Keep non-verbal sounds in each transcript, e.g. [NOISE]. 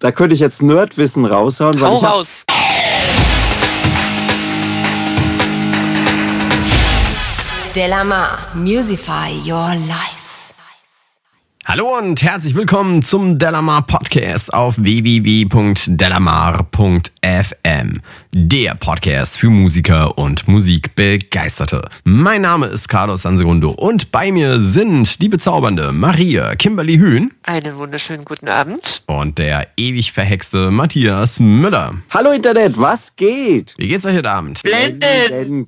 Da könnte ich jetzt Nerdwissen raushauen. Hau raus! Delamar, Musify Your Life. Hallo und herzlich willkommen zum Delamar Podcast auf www.delamar.fm. Der Podcast für Musiker und Musikbegeisterte. Mein Name ist Carlos Sansegundo und bei mir sind die bezaubernde Maria Kimberly Hühn. Einen wunderschönen guten Abend. Und der ewig verhexte Matthias Müller. Hallo Internet, was geht? Wie geht's euch heute Abend? Blenden!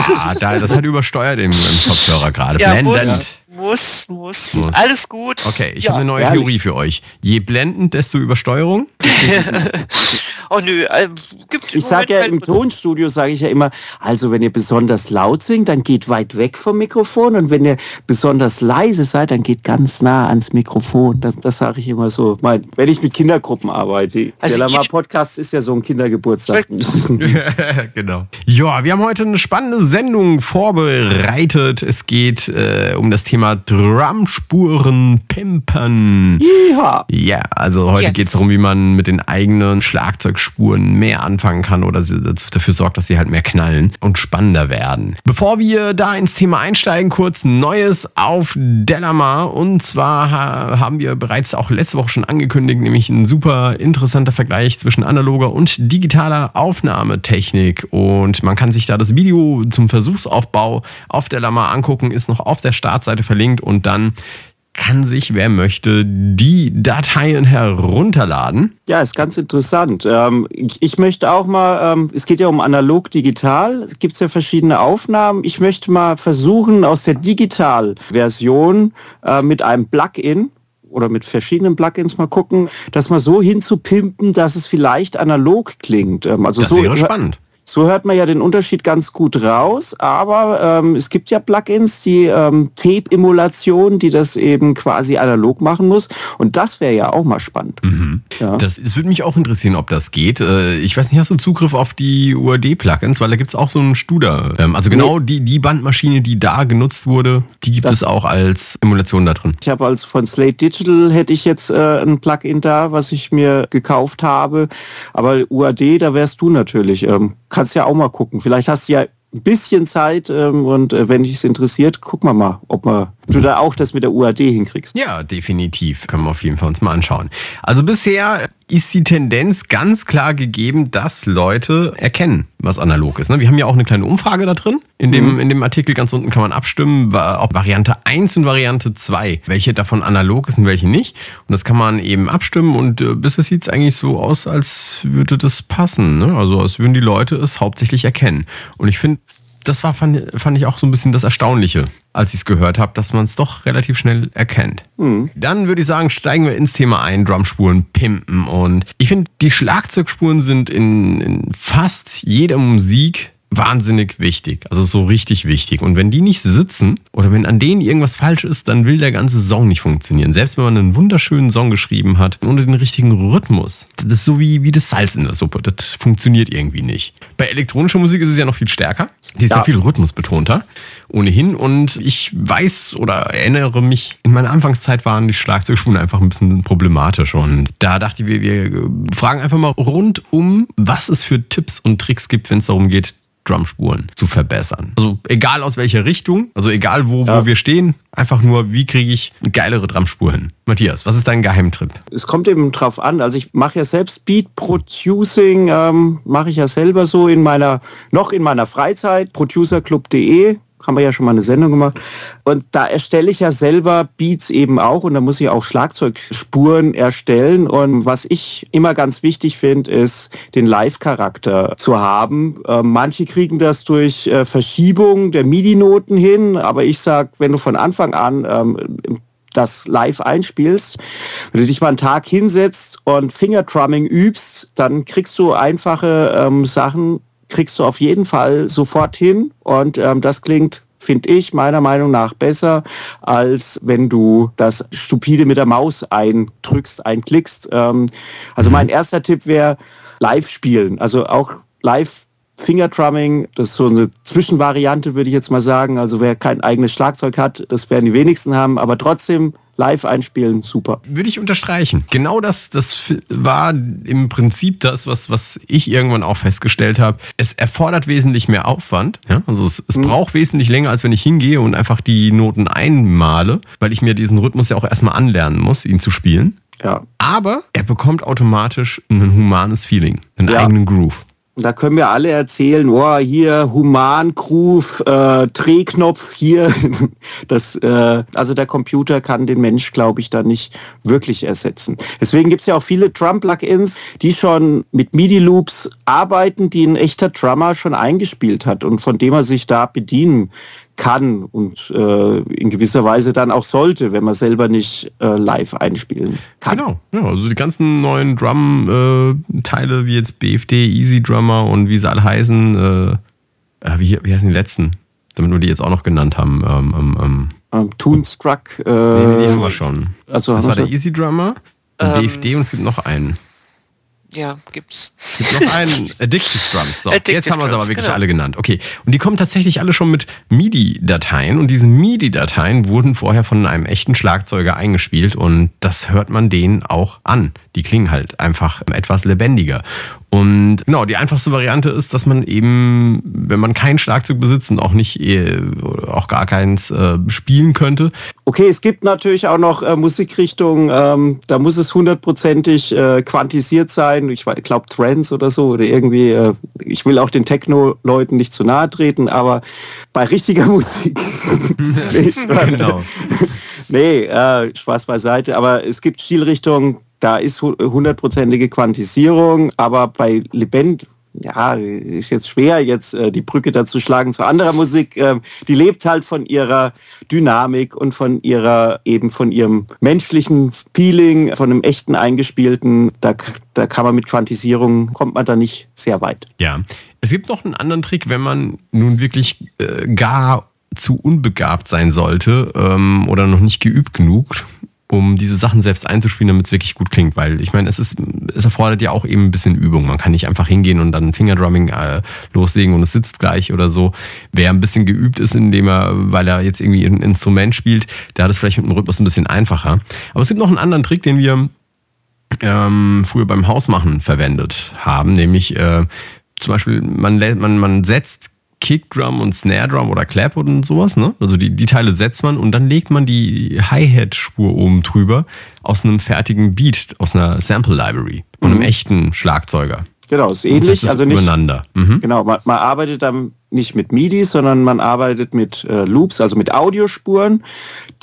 Ja, [LAUGHS] das hat übersteuert im, im Kopfhörer gerade. Ja, Blendend. Muss, muss, muss. Alles gut. Okay, ich Ja, habe eine neue. Theorie für euch. Je blendend, desto Übersteuerung. [LAUGHS] Oh nö, äh, gibt Ich sage ja im Tonstudio, sage ich ja immer, also wenn ihr besonders laut singt, dann geht weit weg vom Mikrofon und wenn ihr besonders leise seid, dann geht ganz nah ans Mikrofon. Das, das sage ich immer so, mein, wenn ich mit Kindergruppen arbeite. Also Der Lama Podcast ist ja so ein Kindergeburtstag. [LAUGHS] genau. Ja, wir haben heute eine spannende Sendung vorbereitet. Es geht äh, um das Thema Drumspuren pimpen. ja. Ja, also heute Yes. geht es darum, wie man mit den eigenen Schlagzeugspuren mehr anfangen kann oder sie dafür sorgt, dass sie halt mehr knallen und spannender werden. Bevor wir da ins Thema einsteigen, kurz Neues auf Delamar. Und zwar ha haben wir bereits auch letzte Woche schon angekündigt, nämlich ein super interessanter Vergleich zwischen analoger und digitaler Aufnahmetechnik. Und man kann sich da das Video zum Versuchsaufbau auf Delamar angucken, ist noch auf der Startseite verlinkt und dann kann sich, wer möchte, die Dateien herunterladen. Ja, ist ganz interessant. Ähm, ich, möchte auch mal, ähm, es geht ja um analog-digital, es gibt ja verschiedene Aufnahmen. Ich möchte mal versuchen, aus der Digital-Version äh, mit einem Plugin oder mit verschiedenen Plugins mal gucken, das mal so hinzupimpen, dass es vielleicht analog klingt. Ähm, also Das so wäre spannend. So hört man ja den Unterschied ganz gut raus, aber ähm, es gibt ja Plugins, die ähm, Tape-Emulation, die das eben quasi analog machen muss. Und das wäre ja auch mal spannend. Ja. Das, es würde mich auch interessieren, ob das geht. Äh, Ich weiß nicht, hast du Zugriff auf die UAD-Plugins? Weil da gibt es auch so einen Studer. Ähm, Also genau die, die Bandmaschine, die da genutzt wurde, die gibt Das- es auch als Emulation da drin. Ich habe also von Slate Digital hätte ich jetzt äh, ein Plugin da, was ich mir gekauft habe. Aber UAD, da wärst du natürlich. Ähm, kannst ja auch mal gucken. Vielleicht hast du ja ein bisschen Zeit ähm, und äh, wenn dich es interessiert, gucken wir mal, ob wir, du da auch das mit der UAD hinkriegst. Ja, definitiv. Können wir auf jeden Fall uns mal anschauen. Also bisher ist die Tendenz ganz klar gegeben, dass Leute erkennen, was analog ist. ne? Wir haben ja auch eine kleine Umfrage da drin. In dem, in dem Artikel ganz unten kann man abstimmen, ob Variante 1 und Variante 2, welche davon analog ist und welche nicht. Und das kann man eben abstimmen und äh, bisher sieht es eigentlich so aus, als würde das passen. Ne? Also als würden die Leute es hauptsächlich erkennen. Und ich finde, das war, fand, fand ich auch so ein bisschen das Erstaunliche, als ich es gehört habe, dass man es doch relativ schnell erkennt. Dann würde ich sagen, steigen wir ins Thema ein, Drumspuren pimpen. Und ich finde, die Schlagzeugspuren sind in, in fast jeder Musik wahnsinnig wichtig. Also so richtig wichtig. Und wenn die nicht sitzen oder wenn an denen irgendwas falsch ist, dann will der ganze Song nicht funktionieren. Selbst wenn man einen wunderschönen Song geschrieben hat, ohne den richtigen Rhythmus. Das ist so wie, wie das Salz in der Suppe. Das funktioniert irgendwie nicht. Bei elektronischer Musik ist es ja noch viel stärker. Die ist ja, Ja. viel rhythmusbetonter. Ohnehin. Und ich weiß oder erinnere mich, in meiner Anfangszeit waren die Schlagzeugspuren einfach ein bisschen problematisch. Und da dachte ich, wir, wir fragen einfach mal rundum, was es für Tipps und Tricks gibt, wenn es darum geht, Drumspuren zu verbessern. Also egal aus welcher Richtung, also egal wo, Ja. wo wir stehen, einfach nur, wie kriege ich eine geilere Drumspur hin. Matthias, was ist dein Geheimtipp? Es kommt eben drauf an. Also ich mache ja selbst Beat Producing, ähm, mache ich ja selber so in meiner, noch in meiner Freizeit, producerclub.de, haben wir ja schon mal eine Sendung gemacht. Und da erstelle ich ja selber Beats eben auch und da muss ich auch Schlagzeugspuren erstellen. Und was ich immer ganz wichtig finde, ist, den Live-Charakter zu haben. Äh, manche kriegen das durch äh, Verschiebung der MIDI-Noten hin, aber ich sag, wenn du von Anfang an ähm, das live einspielst, wenn du dich mal einen Tag hinsetzt und Fingerdrumming übst, dann kriegst du einfache ähm, Sachen, kriegst du auf jeden Fall sofort hin und ähm, das klingt finde ich meiner Meinung nach besser, als wenn du das stupide mit der Maus eindrückst, einklickst. Ähm, also mein erster Tipp wäre live spielen, also auch live Fingerdrumming, das ist so eine Zwischenvariante, würde ich jetzt mal sagen. Also wer kein eigenes Schlagzeug hat, das werden die wenigsten haben, aber trotzdem live einspielen, super. Würde ich unterstreichen. Genau das, das war im Prinzip das, was, was ich irgendwann auch festgestellt habe. Es erfordert wesentlich mehr Aufwand. Ja? Also es, es mhm. braucht wesentlich länger, als wenn ich hingehe und einfach die Noten einmale, weil ich mir diesen Rhythmus ja auch erstmal anlernen muss, ihn zu spielen. Ja. Aber er bekommt automatisch ein humanes Feeling, einen ja. eigenen Groove. Da können wir alle erzählen, oh, hier Human-Groove, äh, Drehknopf hier. [LAUGHS] Das, äh, also der Computer kann den Mensch, glaube ich, da nicht wirklich ersetzen. Deswegen gibt es ja auch viele Drum-Plugins, die schon mit MIDI-Loops arbeiten, die ein echter Drummer schon eingespielt hat und von dem er sich da bedienen kann und äh, in gewisser Weise dann auch sollte, wenn man selber nicht äh, live einspielen kann. Genau, ja, also die ganzen neuen Drum-Teile äh, wie jetzt BFD, Easy Drummer und wie sie alle heißen, äh, äh, wie, wie heißen die letzten, damit wir die jetzt auch noch genannt haben. Ähm, ähm, ähm. ähm Toonstruck. Äh, nee, die haben wir schon. Also das war der Easy Drummer, ähm, BFD und es gibt noch einen ja, gibt's. Es gibt noch einen [LAUGHS] Addictive Drums. So, Addictive jetzt haben wir es aber wirklich genau. alle genannt. Okay. Und die kommen tatsächlich alle schon mit MIDI-Dateien. Und diese MIDI-Dateien wurden vorher von einem echten Schlagzeuger eingespielt. Und das hört man denen auch an. Die klingen halt einfach etwas lebendiger. Und genau, die einfachste Variante ist, dass man eben, wenn man kein Schlagzeug besitzt und auch nicht, äh, auch gar keins äh, spielen könnte. Okay, es gibt natürlich auch noch äh, Musikrichtungen, ähm, da muss es hundertprozentig äh, quantisiert sein. Ich glaube Trends oder so oder irgendwie, äh, ich will auch den Techno-Leuten nicht zu nahe treten, aber bei richtiger [LAUGHS] Musik. [LAUGHS] genau. nee, äh, Spaß beiseite, aber es gibt Stilrichtungen, da ist hundertprozentige Quantisierung, aber bei Lebend, ja, ist jetzt schwer, jetzt äh, die Brücke dazu schlagen zu anderer Musik. Äh, die lebt halt von ihrer Dynamik und von ihrer, eben von ihrem menschlichen Feeling, von einem echten eingespielten. Da, da kann man mit Quantisierung, kommt man da nicht sehr weit. Ja, es gibt noch einen anderen Trick, wenn man nun wirklich äh, gar zu unbegabt sein sollte ähm, oder noch nicht geübt genug, um diese Sachen selbst einzuspielen, damit es wirklich gut klingt. Weil ich meine, es es erfordert ja auch eben ein bisschen Übung. Man kann nicht einfach hingehen und dann Fingerdrumming äh, loslegen und es sitzt gleich oder so. Wer ein bisschen geübt ist, indem er, weil er jetzt irgendwie ein Instrument spielt, der hat es vielleicht mit dem Rhythmus ein bisschen einfacher. Aber es gibt noch einen anderen Trick, den wir ähm, früher beim Hausmachen verwendet haben, nämlich äh, zum Beispiel, man, man, man setzt Kickdrum und Snare Drum oder Clap und sowas, ne? Also die, die Teile setzt man und dann legt man die Hi-Hat-Spur oben drüber aus einem fertigen Beat, aus einer Sample Library von einem mhm. echten Schlagzeuger. Genau, ist ähnlich. also nicht, übereinander. Mhm. Genau, man, man, arbeitet dann nicht mit MIDI, sondern man arbeitet mit äh, Loops, also mit Audiospuren,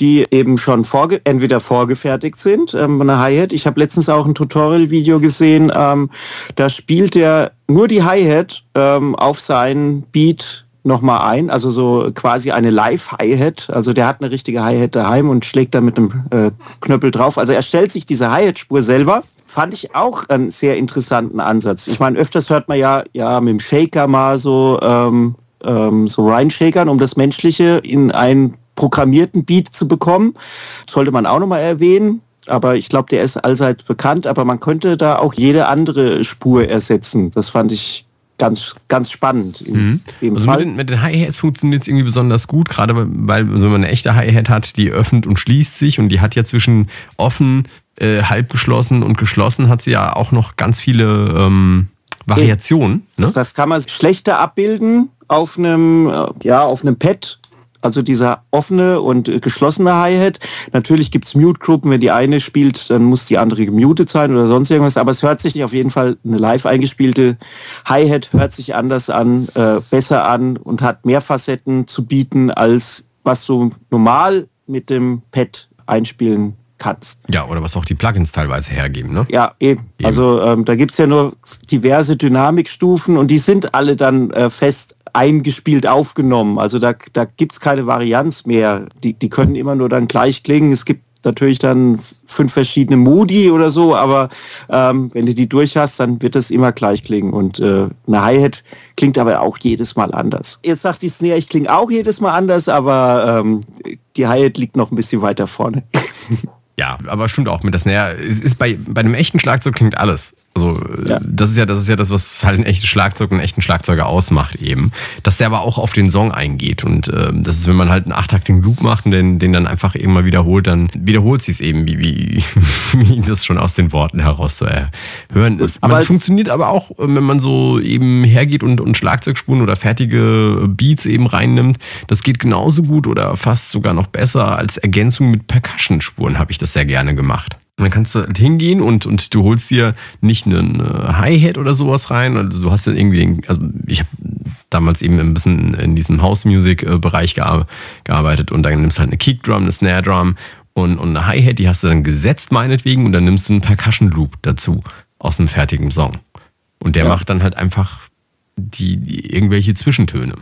die eben schon vorge entweder vorgefertigt sind, ähm, eine Hi-Hat. Ich habe letztens auch ein Tutorial-Video gesehen, ähm, da spielt er nur die Hi-Hat ähm, auf seinen Beat nochmal ein, also so quasi eine Live-Hi-Hat. Also der hat eine richtige Hi-Hat daheim und schlägt da mit einem äh, Knöppel drauf. Also er stellt sich diese Hi-Hat-Spur selber. Fand ich auch einen sehr interessanten Ansatz. Ich meine, öfters hört man ja, ja, mit dem Shaker mal so, ähm, ähm, so reinshakern, um das Menschliche in einen programmierten Beat zu bekommen. Sollte man auch nochmal erwähnen. Aber ich glaube, der ist allseits bekannt, aber man könnte da auch jede andere Spur ersetzen. Das fand ich ganz, ganz spannend. Mhm. also Fall. Mit den, mit den Hi-Hats funktioniert es irgendwie besonders gut, gerade weil wenn man eine echte Hi-Hat hat, die öffnet und schließt sich und die hat ja zwischen offen, äh, halb geschlossen und geschlossen, hat sie ja auch noch ganz viele ähm, Variationen. Ne? Das kann man schlechter abbilden auf einem, äh, ja, auf einem Pad also dieser offene und geschlossene Hi-Hat. Natürlich gibt's Mute-Gruppen, wenn die eine spielt, dann muss die andere gemutet sein oder sonst irgendwas, aber es hört sich auf jeden Fall eine live eingespielte Hi-Hat hört sich anders an, äh, besser an und hat mehr Facetten zu bieten, als was du normal mit dem Pad einspielen kannst. Ja, oder was auch die Plugins teilweise hergeben, ne? Ja, eben. eben. Also ähm, da gibt's ja nur diverse Dynamikstufen und die sind alle dann äh, fest eingespielt aufgenommen. Also da, da gibt es keine Varianz mehr. Die, die können immer nur dann gleich klingen. Es gibt natürlich dann fünf verschiedene Modi oder so, aber ähm, wenn du die durch hast, dann wird das immer gleich klingen. Und äh, eine Hi-Hat klingt aber auch jedes Mal anders. Jetzt sagt die Snare, ich klinge auch jedes Mal anders, aber ähm, die Hi-Hat liegt noch ein bisschen weiter vorne. [LAUGHS] Ja, aber stimmt auch mit der Snare. Es ist bei, bei einem echten Schlagzeug klingt alles Also ja. das ist ja, das ist ja das, was halt ein echtes Schlagzeug und einen echten Schlagzeuger ausmacht eben. Dass der aber auch auf den Song eingeht. Und äh, das ist, wenn man halt einen achttaktigen Loop macht und den, den dann einfach eben mal wiederholt, dann wiederholt sie es eben, wie, wie, [LAUGHS] wie das schon aus den Worten heraus zu hören ist. Aber es funktioniert aber auch, wenn man so eben hergeht und, und Schlagzeugspuren oder fertige Beats eben reinnimmt. Das geht genauso gut oder fast sogar noch besser als Ergänzung mit Percussion-Spuren habe ich das sehr gerne gemacht. Und dann kannst du halt hingehen und, und du holst dir nicht einen Hi-Hat oder sowas rein. Also du hast ja irgendwie, also ich habe damals eben ein bisschen in diesem House-Music-Bereich gearbeitet und dann nimmst du halt eine Kickdrum, eine Snare-Drum und, und eine Hi-Hat, die hast du dann gesetzt meinetwegen und dann nimmst du einen Percussion-Loop dazu aus einem fertigen Song. Und der ja. macht dann halt einfach die, die irgendwelche Zwischentöne.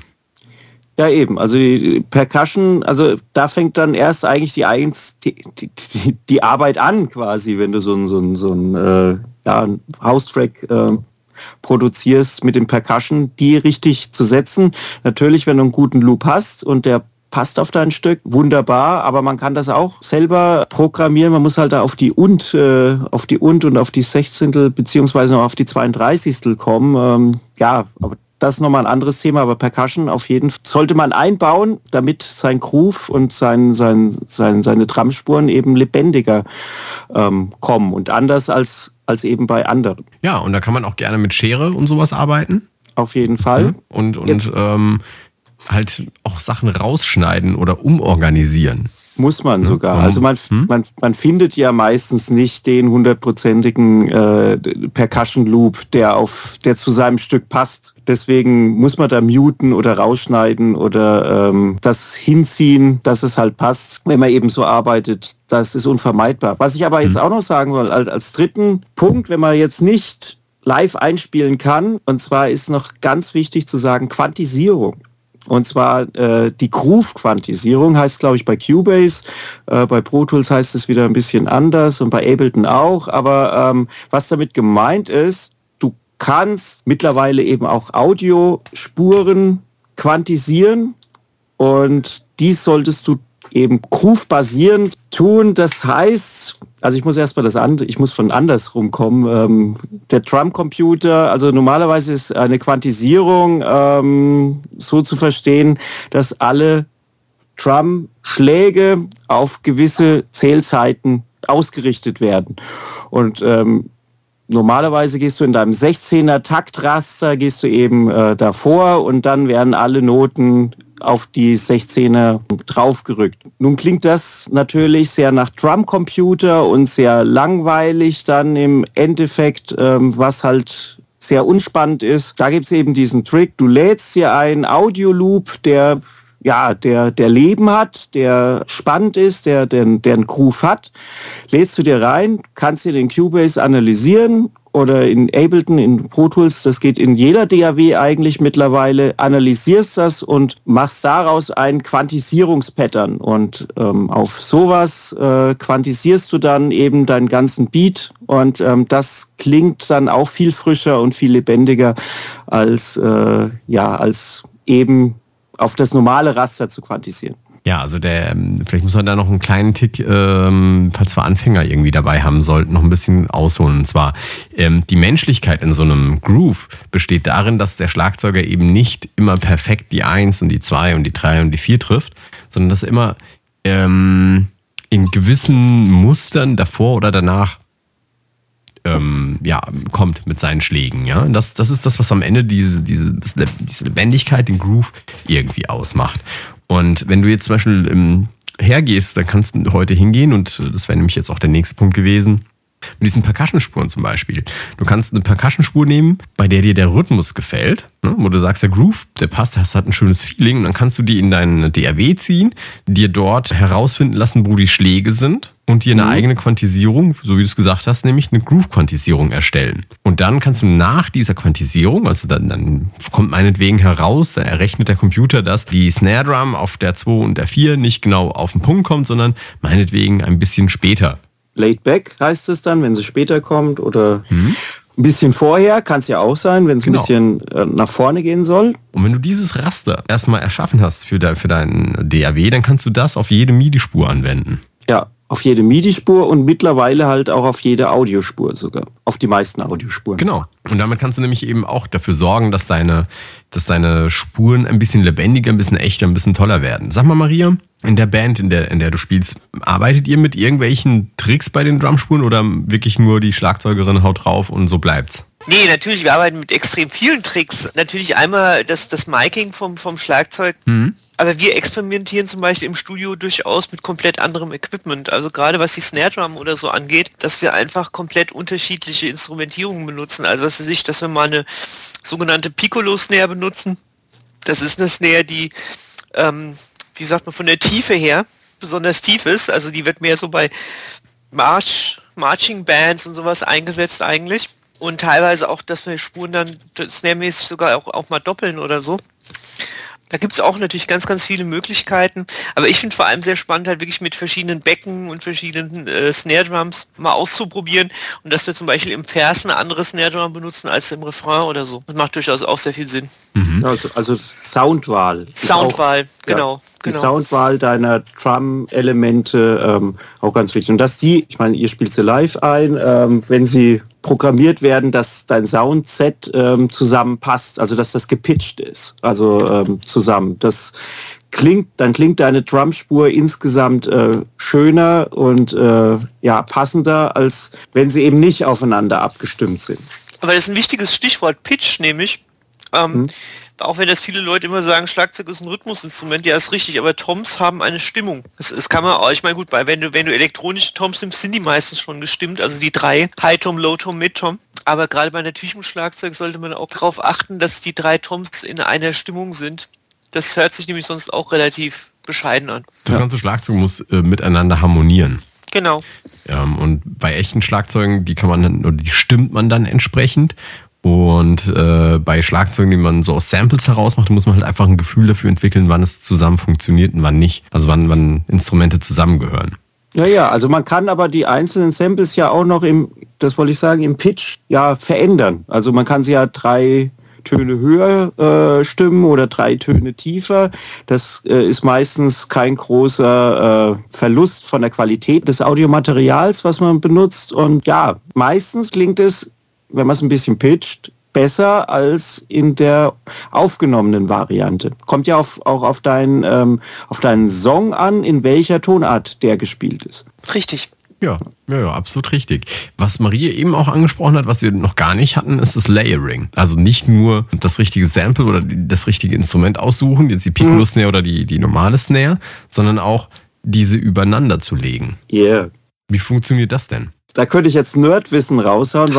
Ja, eben. Also die Percussion, also da fängt dann erst eigentlich die, Eins, die, die, die Arbeit an, quasi, wenn du so ein, so ein, so ein, äh, ja, House-Track äh, produzierst mit dem Percussion, die richtig zu setzen. Natürlich, wenn du einen guten Loop hast und der passt auf dein Stück, wunderbar, aber man kann das auch selber programmieren. Man muss halt da auf die und, äh, auf die und und auf die Sechzehntel beziehungsweise noch auf die 32. kommen. Ähm, ja, aber das ist nochmal ein anderes Thema, aber Percussion auf jeden Fall sollte man einbauen, damit sein Groove und sein, sein, sein, seine Drumspuren eben lebendiger ähm, kommen und anders als, als eben bei anderen. Ja, und da kann man auch gerne mit Schere und sowas arbeiten. Auf jeden Fall. Mhm. Und, und ähm, halt auch Sachen rausschneiden oder umorganisieren. Muss man sogar. Also man, hm? man, man findet ja meistens nicht den hundertprozentigen äh, Percussion Loop, der auf, der zu seinem Stück passt. Deswegen muss man da muten oder rausschneiden oder ähm, das hinziehen, dass es halt passt, wenn man eben so arbeitet. Das ist unvermeidbar. Was ich aber jetzt auch noch sagen will, als, als dritten Punkt, wenn man jetzt nicht live einspielen kann, und zwar ist noch ganz wichtig zu sagen, Quantisierung. Und zwar äh, die Groove-Quantisierung heißt, glaube ich, bei Cubase. Äh, bei Pro Tools heißt es wieder ein bisschen anders und bei Ableton auch. Aber ähm, was damit gemeint ist, du kannst mittlerweile eben auch Audiospuren quantisieren und dies solltest du eben groove-basierend tun. Das heißt, also ich muss erstmal das andere, ich muss von andersrum kommen. Ähm, der Trump-Computer, also normalerweise ist eine Quantisierung ähm, so zu verstehen, dass alle Trump-Schläge auf gewisse Zählzeiten ausgerichtet werden. Und ähm, normalerweise gehst du in deinem 16er Taktraster, gehst du eben äh, davor und dann werden alle Noten auf die 16er draufgerückt. Nun klingt das natürlich sehr nach Drumcomputer und sehr langweilig dann im Endeffekt, ähm, was halt sehr unspannend ist. Da gibt es eben diesen Trick, du lädst dir einen Audio-Loop, der ja, der, der Leben hat, der spannend ist, der, der, der einen Groove hat, lädst du dir rein, kannst dir den Cubase analysieren oder in Ableton, in Pro Tools, das geht in jeder DAW eigentlich mittlerweile, analysierst das und machst daraus ein Quantisierungspattern. Und ähm, auf sowas äh, quantisierst du dann eben deinen ganzen Beat und ähm, das klingt dann auch viel frischer und viel lebendiger als, äh, ja, als eben auf das normale Raster zu quantisieren. Ja, also der, ähm, vielleicht muss man da noch einen kleinen Tick, ähm, falls wir Anfänger irgendwie dabei haben sollten, noch ein bisschen ausholen. Und zwar, ähm, die Menschlichkeit in so einem Groove besteht darin, dass der Schlagzeuger eben nicht immer perfekt die Eins und die Zwei und die Drei und die Vier trifft, sondern dass er immer ähm, in gewissen Mustern davor oder danach ähm, ja, kommt mit seinen Schlägen. Ja? Das, das ist das, was am Ende diese, diese, diese Lebendigkeit, den Groove irgendwie ausmacht. Und wenn du jetzt zum Beispiel ähm, hergehst, dann kannst du heute hingehen und das wäre nämlich jetzt auch der nächste Punkt gewesen mit diesen Percussion-Spuren zum Beispiel. Du kannst eine Percussion-Spur nehmen, bei der dir der Rhythmus gefällt, ne? wo du sagst, der Groove, der passt, das hat ein schönes Feeling. Und dann kannst du die in deinen DRW ziehen, dir dort herausfinden lassen, wo die Schläge sind und dir eine mhm. eigene Quantisierung, so wie du es gesagt hast, nämlich eine Groove-Quantisierung erstellen. Und dann kannst du nach dieser Quantisierung, also dann, dann kommt meinetwegen heraus, da errechnet der Computer, dass die Snare Drum auf der 2 und der 4 nicht genau auf den Punkt kommt, sondern meinetwegen ein bisschen später Laid back heißt es dann, wenn sie später kommt oder mhm. ein bisschen vorher, kann es ja auch sein, wenn es genau. ein bisschen äh, nach vorne gehen soll. Und wenn du dieses Raster erstmal erschaffen hast für, de, für deinen DAW, dann kannst du das auf jede MIDI-Spur anwenden. Ja, auf jede MIDI-Spur und mittlerweile halt auch auf jede Audiospur sogar. Auf die meisten Audiospuren. Genau. Und damit kannst du nämlich eben auch dafür sorgen, dass deine, dass deine Spuren ein bisschen lebendiger, ein bisschen echter, ein bisschen toller werden. Sag mal, Maria, in der Band, in der, in der du spielst, arbeitet ihr mit irgendwelchen Tricks bei den Drumspuren oder wirklich nur die Schlagzeugerin haut drauf und so bleibt's? Nee, natürlich, wir arbeiten mit extrem vielen Tricks. Natürlich einmal das, das Miking vom, vom Schlagzeug. Mhm. Aber wir experimentieren zum Beispiel im Studio durchaus mit komplett anderem Equipment. Also gerade was die Snare Drum oder so angeht, dass wir einfach komplett unterschiedliche Instrumentierungen benutzen. Also was weiß ich, dass wir mal eine sogenannte Piccolo Snare benutzen. Das ist eine Snare, die, ähm, wie sagt man, von der Tiefe her besonders tief ist. Also die wird mehr so bei March, Marching Bands und sowas eingesetzt eigentlich. Und teilweise auch, dass wir Spuren dann snare-mäßig sogar auch, auch mal doppeln oder so. Da gibt es auch natürlich ganz, ganz viele Möglichkeiten. Aber ich finde vor allem sehr spannend, halt wirklich mit verschiedenen Becken und verschiedenen äh, Snare Drums mal auszuprobieren. Und dass wir zum Beispiel im Vers eine andere Snare Drum benutzen als im Refrain oder so. Das macht durchaus auch sehr viel Sinn. Mhm. Also, also, Soundwahl. Soundwahl, auch, genau, ja, Die genau. Soundwahl deiner Drum-Elemente ähm, auch ganz wichtig. Und dass die, ich meine, ihr spielt sie live ein, ähm, wenn sie programmiert werden, dass dein Soundset ähm, zusammenpasst, also dass das gepitcht ist, also ähm, zusammen. Das klingt, dann klingt deine Drumspur insgesamt äh, schöner und äh, ja passender, als wenn sie eben nicht aufeinander abgestimmt sind. Aber das ist ein wichtiges Stichwort Pitch, nämlich. Ähm, hm auch wenn das viele Leute immer sagen, Schlagzeug ist ein Rhythmusinstrument, ja ist richtig, aber Toms haben eine Stimmung. Das, das kann man auch, ich meine gut, weil wenn du, wenn du elektronische Toms nimmst, sind die meistens schon gestimmt, also die drei, High Tom, Low Tom, Mid Tom. Aber gerade bei natürlichem Schlagzeug sollte man auch darauf achten, dass die drei Toms in einer Stimmung sind. Das hört sich nämlich sonst auch relativ bescheiden an. Das ganze Schlagzeug muss äh, miteinander harmonieren. Genau. Ähm, und bei echten Schlagzeugen, die kann man dann, oder die stimmt man dann entsprechend. Und äh, bei Schlagzeugen, die man so aus Samples herausmacht, muss man halt einfach ein Gefühl dafür entwickeln, wann es zusammen funktioniert und wann nicht. Also wann, wann Instrumente zusammengehören. Ja, ja, also man kann aber die einzelnen Samples ja auch noch im, das wollte ich sagen, im Pitch ja verändern. Also man kann sie ja drei Töne höher äh, stimmen oder drei Töne tiefer. Das äh, ist meistens kein großer äh, Verlust von der Qualität des Audiomaterials, was man benutzt. Und ja, meistens klingt es wenn man es ein bisschen pitcht, besser als in der aufgenommenen Variante. Kommt ja auf, auch auf, dein, ähm, auf deinen Song an, in welcher Tonart der gespielt ist. Richtig. Ja, ja, ja, absolut richtig. Was Marie eben auch angesprochen hat, was wir noch gar nicht hatten, ist das Layering. Also nicht nur das richtige Sample oder das richtige Instrument aussuchen, jetzt die Piccolo Snare mhm. oder die, die normale Snare, sondern auch diese übereinander zu legen. Yeah. Wie funktioniert das denn? Da könnte ich jetzt Nerdwissen raushauen,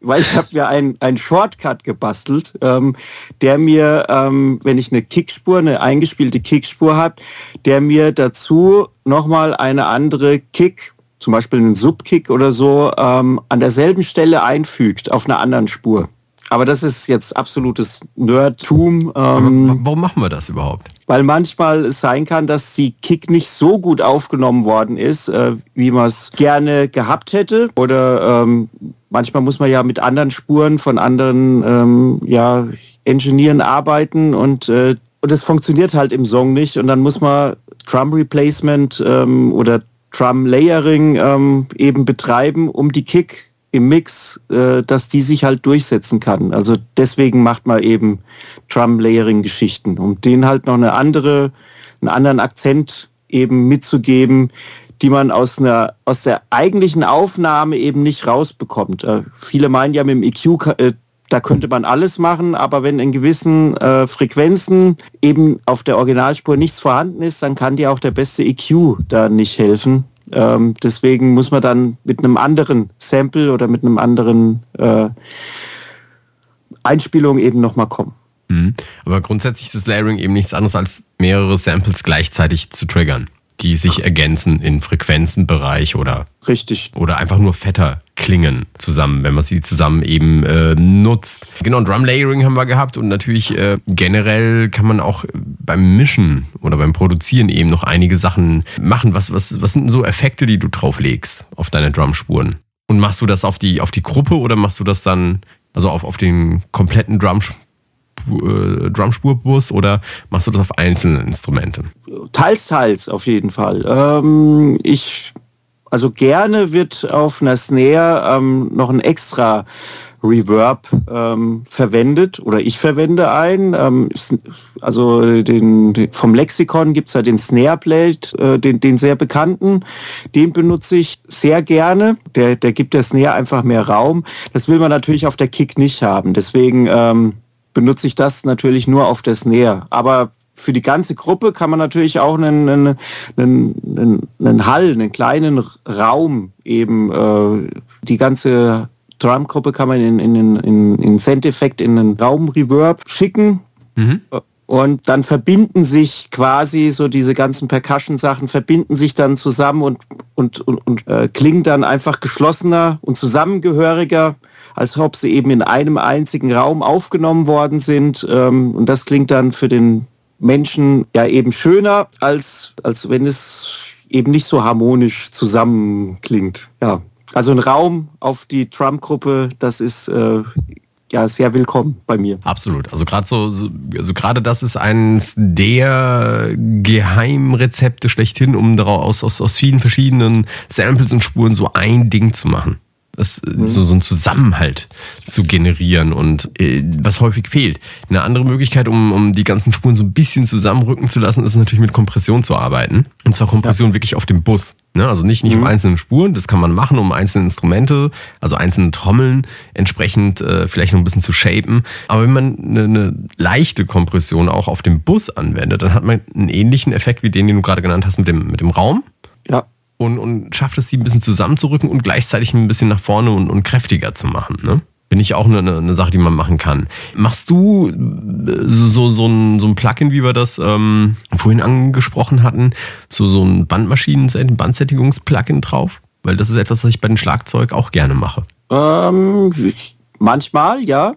weil ich habe hab mir einen, einen Shortcut gebastelt, ähm, der mir, ähm, wenn ich eine Kickspur, eine eingespielte Kickspur habe, der mir dazu nochmal eine andere Kick, zum Beispiel einen Subkick oder so, ähm, an derselben Stelle einfügt auf einer anderen Spur. Aber das ist jetzt absolutes Nerdtum. Ähm, warum machen wir das überhaupt? Weil manchmal es sein kann, dass die Kick nicht so gut aufgenommen worden ist, äh, wie man es gerne gehabt hätte. Oder ähm, manchmal muss man ja mit anderen Spuren von anderen ähm, ja, Ingenieuren arbeiten und äh, und es funktioniert halt im Song nicht und dann muss man Drum Replacement ähm, oder Drum Layering ähm, eben betreiben, um die Kick im Mix, äh, dass die sich halt durchsetzen kann. Also deswegen macht man eben Drum-Layering-Geschichten, um denen halt noch eine andere, einen anderen Akzent eben mitzugeben, die man aus einer aus der eigentlichen Aufnahme eben nicht rausbekommt. Äh, viele meinen ja mit dem EQ äh, da könnte man alles machen, aber wenn in gewissen äh, Frequenzen eben auf der Originalspur nichts vorhanden ist, dann kann dir auch der beste EQ da nicht helfen. Ähm, deswegen muss man dann mit einem anderen Sample oder mit einem anderen äh, Einspielung eben nochmal kommen. Mhm. Aber grundsätzlich ist das Layering eben nichts anderes als mehrere Samples gleichzeitig zu triggern, die sich ergänzen in Frequenzenbereich oder richtig oder einfach nur fetter klingen zusammen, wenn man sie zusammen eben äh, nutzt. Genau, Drum Layering haben wir gehabt und natürlich äh, generell kann man auch beim Mischen oder beim Produzieren eben noch einige Sachen machen. Was, was, was sind so Effekte, die du drauflegst auf deine Drumspuren? Und machst du das auf die, auf die Gruppe oder machst du das dann also auf, auf den kompletten Äh, Drumspurbus oder machst du das auf einzelne Instrumente? Teils, teils auf jeden Fall. Ähm, ich also gerne wird auf einer Snare ähm, noch ein extra Reverb ähm, verwendet oder ich verwende einen. Ähm, also den, vom Lexikon gibt's ja den Snare Plate, äh, den, den sehr bekannten. Den benutze ich sehr gerne. Der, der gibt der Snare einfach mehr Raum. Das will man natürlich auf der Kick nicht haben. Deswegen ähm, benutze ich das natürlich nur auf der Snare. Aber für die ganze Gruppe kann man natürlich auch einen, einen, einen, einen Hall, einen kleinen Raum eben äh, die ganze Drumgruppe kann man in, in, in, in Send-Effekt in einen Raum-Reverb schicken. Mhm. Und dann verbinden sich quasi so diese ganzen Percussion-Sachen, verbinden sich dann zusammen und, und, und, und äh, klingen dann einfach geschlossener und zusammengehöriger, als ob sie eben in einem einzigen Raum aufgenommen worden sind. Ähm, und das klingt dann für den Menschen ja eben schöner, als, als wenn es eben nicht so harmonisch zusammenklingt. Ja. Also ein Raum auf die Trump-Gruppe, das ist äh, ja sehr willkommen bei mir. Absolut. Also gerade so, so, also gerade das ist eines der Geheimrezepte schlechthin, um daraus aus, aus vielen verschiedenen Samples und Spuren so ein Ding zu machen das, mhm. so, so einen Zusammenhalt zu generieren und äh, was häufig fehlt. Eine andere Möglichkeit, um, um die ganzen Spuren so ein bisschen zusammenrücken zu lassen, ist natürlich mit Kompression zu arbeiten. Und zwar Kompression ja. wirklich auf dem Bus. Ne? Also nicht, nicht mhm. auf einzelnen Spuren, das kann man machen, um einzelne Instrumente, also einzelne Trommeln entsprechend äh, vielleicht noch ein bisschen zu shapen. Aber wenn man eine, eine leichte Kompression auch auf dem Bus anwendet, dann hat man einen ähnlichen Effekt wie den, den du gerade genannt hast mit dem, mit dem Raum. Ja und, und schafft es, die ein bisschen zusammenzurücken und gleichzeitig ein bisschen nach vorne und, und kräftiger zu machen. Ne? Bin ich auch eine, eine Sache, die man machen kann. Machst du äh, so, so, so, ein, so ein Plugin, wie wir das ähm, vorhin angesprochen hatten, so, so ein Bandmaschinen, Bandsättigungs-Plugin drauf? Weil das ist etwas, was ich bei den Schlagzeug auch gerne mache. Ähm, manchmal, ja.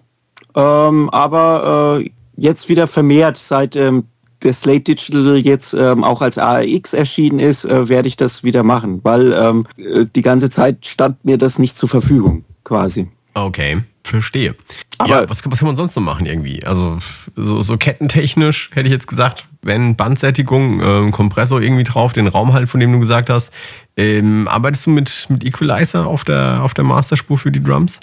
Ähm, aber äh, jetzt wieder vermehrt seit ähm, der Slate Digital jetzt ähm, auch als ARX erschienen ist, äh, werde ich das wieder machen, weil ähm, äh, die ganze Zeit stand mir das nicht zur Verfügung, quasi. Okay, verstehe. Aber ja, was, was kann man sonst noch machen irgendwie? Also so, so kettentechnisch hätte ich jetzt gesagt, wenn Bandsättigung, äh, Kompressor irgendwie drauf, den Raum halt, von dem du gesagt hast. Ähm, arbeitest du mit, mit Equalizer auf der, auf der Masterspur für die Drums?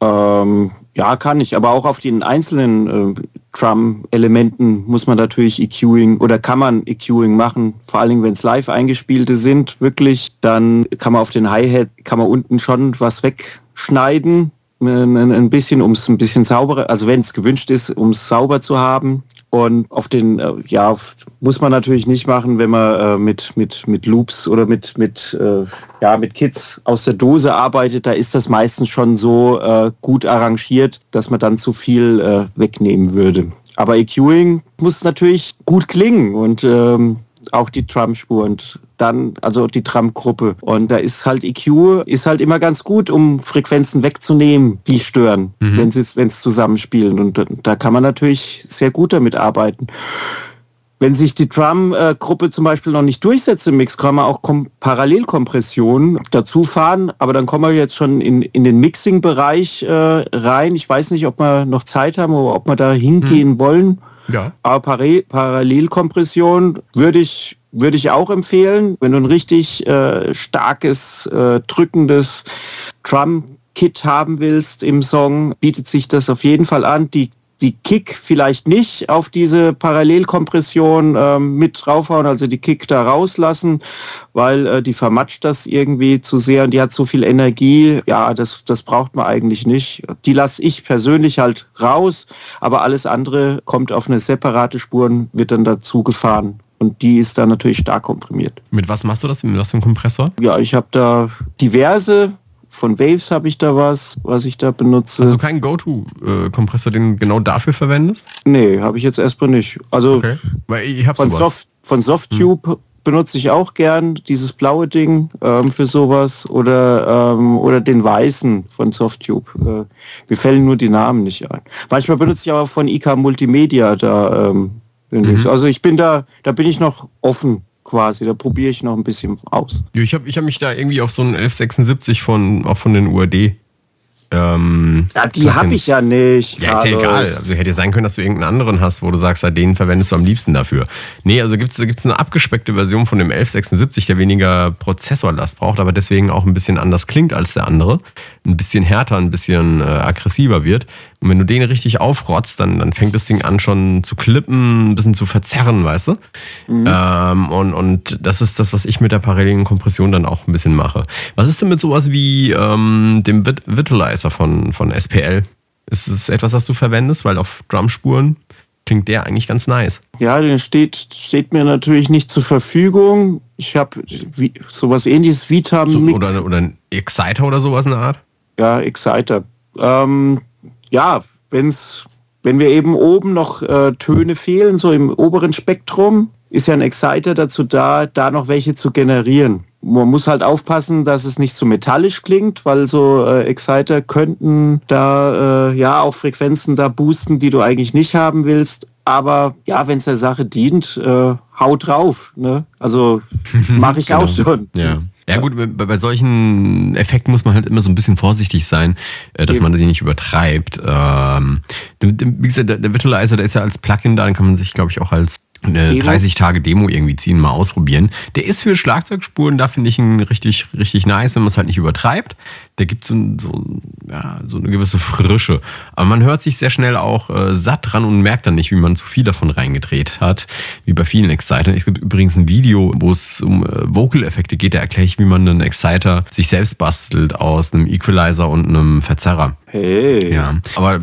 Ähm, ja, kann ich, aber auch auf den einzelnen äh, Drum-Elementen muss man natürlich EQing oder kann man EQing machen, vor allen Dingen, wenn es live eingespielte sind, wirklich, dann kann man auf den Hi-Hat, kann man unten schon was wegschneiden, ein bisschen, um es ein bisschen sauberer, also wenn es gewünscht ist, um es sauber zu haben. Und auf den, äh, ja, muss man natürlich nicht machen, wenn man äh, mit, mit, mit Loops oder mit, mit, äh, ja, mit Kits aus der Dose arbeitet. Da ist das meistens schon so äh, gut arrangiert, dass man dann zu viel äh, wegnehmen würde. Aber EQing muss natürlich gut klingen und ähm, auch die Trump-Spur und dann, also die Trump-Gruppe. Und da ist halt EQ, ist halt immer ganz gut, um Frequenzen wegzunehmen, die stören, mhm. wenn sie wenn es zusammenspielen. Und da kann man natürlich sehr gut damit arbeiten. Wenn sich die Drum-Gruppe zum Beispiel noch nicht durchsetzt im Mix, kann man auch Parallelkompressionen dazu fahren. Aber dann kommen wir jetzt schon in, in den Mixing-Bereich äh, rein. Ich weiß nicht, ob wir noch Zeit haben oder ob wir da hingehen hm. wollen. Ja. Aber Parallelkompression würde ich, würde ich auch empfehlen, wenn du ein richtig äh, starkes, äh, drückendes Drum-Kit haben willst im Song, bietet sich das auf jeden Fall an. Die die Kick vielleicht nicht auf diese Parallelkompression äh, mit draufhauen, also die Kick da rauslassen, weil äh, die vermatscht das irgendwie zu sehr und die hat so viel Energie. Ja, das, das braucht man eigentlich nicht. Die lasse ich persönlich halt raus, aber alles andere kommt auf eine separate Spur und wird dann dazu gefahren. Und die ist dann natürlich stark komprimiert. Mit was machst du das? Mit was für einem Kompressor? Ja, ich habe da diverse von Waves habe ich da was, was ich da benutze. Also keinen Go-To-Kompressor, den du genau dafür verwendest? Nee, habe ich jetzt erstmal nicht. Also okay. Weil ich von, Soft, von Softtube hm. benutze ich auch gern dieses blaue Ding ähm, für sowas oder, ähm, oder den weißen von Softtube. Äh, mir fällen nur die Namen nicht ein. Manchmal benutze ich aber von IK Multimedia da. Ähm, mhm. Also ich bin da, da bin ich noch offen quasi. Da probiere ich noch ein bisschen aus. Ich habe ich hab mich da irgendwie auf so einen 1176 von, auch von den UAD Ähm, ja, die habe ich ja nicht. Ja, ist ja egal. Also hätte ja sein können, dass du irgendeinen anderen hast, wo du sagst, den verwendest du am liebsten dafür. Nee, also gibt es gibt's eine abgespeckte Version von dem 1176, der weniger Prozessorlast braucht, aber deswegen auch ein bisschen anders klingt als der andere. Ein bisschen härter, ein bisschen äh, aggressiver wird. Und wenn du den richtig aufrotzt, dann, dann fängt das Ding an schon zu klippen, ein bisschen zu verzerren, weißt du? Mhm. Ähm, und, und das ist das, was ich mit der parallelen Kompression dann auch ein bisschen mache. Was ist denn mit sowas wie ähm, dem Vitalizer von, von SPL? Ist es etwas, das du verwendest? Weil auf Drumspuren klingt der eigentlich ganz nice. Ja, der steht, steht mir natürlich nicht zur Verfügung. Ich habe sowas ähnliches Vita so, oder, oder ein Exciter oder sowas in der Art? Ja, Exciter. Ähm, ja, wenn's, wenn wir eben oben noch äh, Töne fehlen, so im oberen Spektrum, ist ja ein Exciter dazu da, da noch welche zu generieren. Man muss halt aufpassen, dass es nicht zu so metallisch klingt, weil so äh, Exciter könnten da äh, ja auch Frequenzen da boosten, die du eigentlich nicht haben willst. Aber ja, wenn es der Sache dient, äh, haut drauf. Ne? Also [LAUGHS] mache ich genau. auch schon. Ja. Ja gut, bei, bei, solchen Effekten muss man halt immer so ein bisschen vorsichtig sein, äh, dass man sie nicht übertreibt. Ähm, wie gesagt, der, der Virtualizer, der ist ja als Plugin da, dann kann man sich, glaube ich, auch als eine 30 Tage Demo irgendwie ziehen, mal ausprobieren. Der ist für Schlagzeugspuren, da finde ich ihn richtig, richtig nice, wenn man es halt nicht übertreibt. Der gibt so, so, ja, so eine gewisse Frische. Aber man hört sich sehr schnell auch äh, satt dran und merkt dann nicht, wie man zu viel davon reingedreht hat, wie bei vielen Excitern. Es gibt übrigens ein Video, wo es um äh, Vocal-Effekte geht, da erkläre ich, wie man einen Exciter sich selbst bastelt aus einem Equalizer und einem Verzerrer. Hey. Ja, aber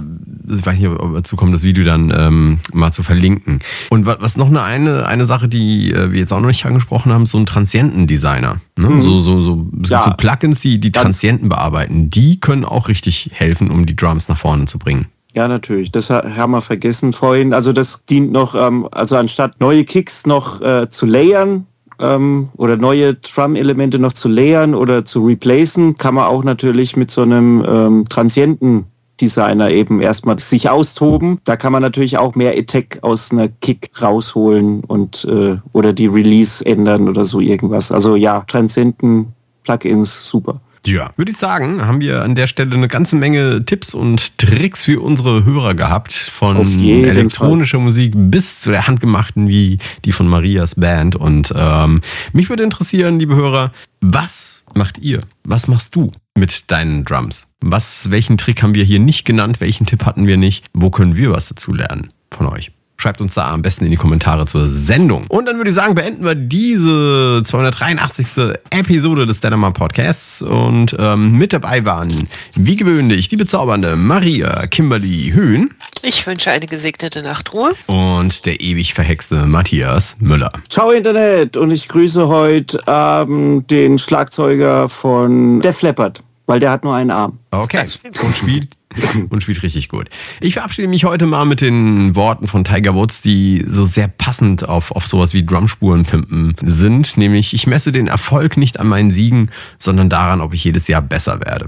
ich weiß nicht, ob dazu kommt, das Video dann ähm, mal zu verlinken. Und was noch eine, eine, eine Sache, die äh, wir jetzt auch noch nicht angesprochen haben, so ein Transientendesigner. Ne? Mhm. So, so, so, ja. so Plugins, die die Transienten bearbeiten, die können auch richtig helfen, um die Drums nach vorne zu bringen. Ja, natürlich. Das haben wir vergessen vorhin. Also das dient noch, ähm, also anstatt neue Kicks noch äh, zu layern, ähm, oder neue Drum-Elemente noch zu layern oder zu replacen, kann man auch natürlich mit so einem ähm, Transienten Designer eben erstmal sich austoben. Da kann man natürlich auch mehr Attack aus einer Kick rausholen und äh, oder die Release ändern oder so irgendwas. Also ja, Transcenden Plugins super. Ja, würde ich sagen, haben wir an der Stelle eine ganze Menge Tipps und Tricks für unsere Hörer gehabt. Von elektronischer Fall. Musik bis zu der handgemachten wie die von Marias Band. Und ähm, mich würde interessieren, liebe Hörer, was macht ihr? Was machst du mit deinen Drums? Was, welchen Trick haben wir hier nicht genannt? Welchen Tipp hatten wir nicht? Wo können wir was dazu lernen von euch? Schreibt uns da am besten in die Kommentare zur Sendung. Und dann würde ich sagen, beenden wir diese 283. Episode des Dynamite Podcasts. Und ähm, mit dabei waren, wie gewöhnlich, die bezaubernde Maria Kimberly Höhn. Ich wünsche eine gesegnete Nachtruhe. Und der ewig verhexte Matthias Müller. Ciao Internet und ich grüße heute Abend den Schlagzeuger von Def Leppard, weil der hat nur einen Arm. Okay. Und spielt [LAUGHS] und spielt richtig gut. Ich verabschiede mich heute mal mit den Worten von Tiger Woods, die so sehr passend auf, auf sowas wie Drumspuren pimpen sind. Nämlich, ich messe den Erfolg nicht an meinen Siegen, sondern daran, ob ich jedes Jahr besser werde.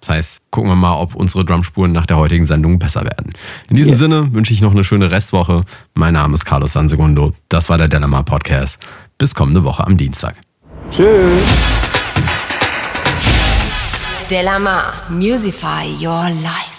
Das heißt, gucken wir mal, ob unsere Drumspuren nach der heutigen Sendung besser werden. In diesem yeah. Sinne wünsche ich noch eine schöne Restwoche. Mein Name ist Carlos Sansegundo. Das war der Delamar Podcast. Bis kommende Woche am Dienstag. Tschüss. Delamar, Musify Your Life.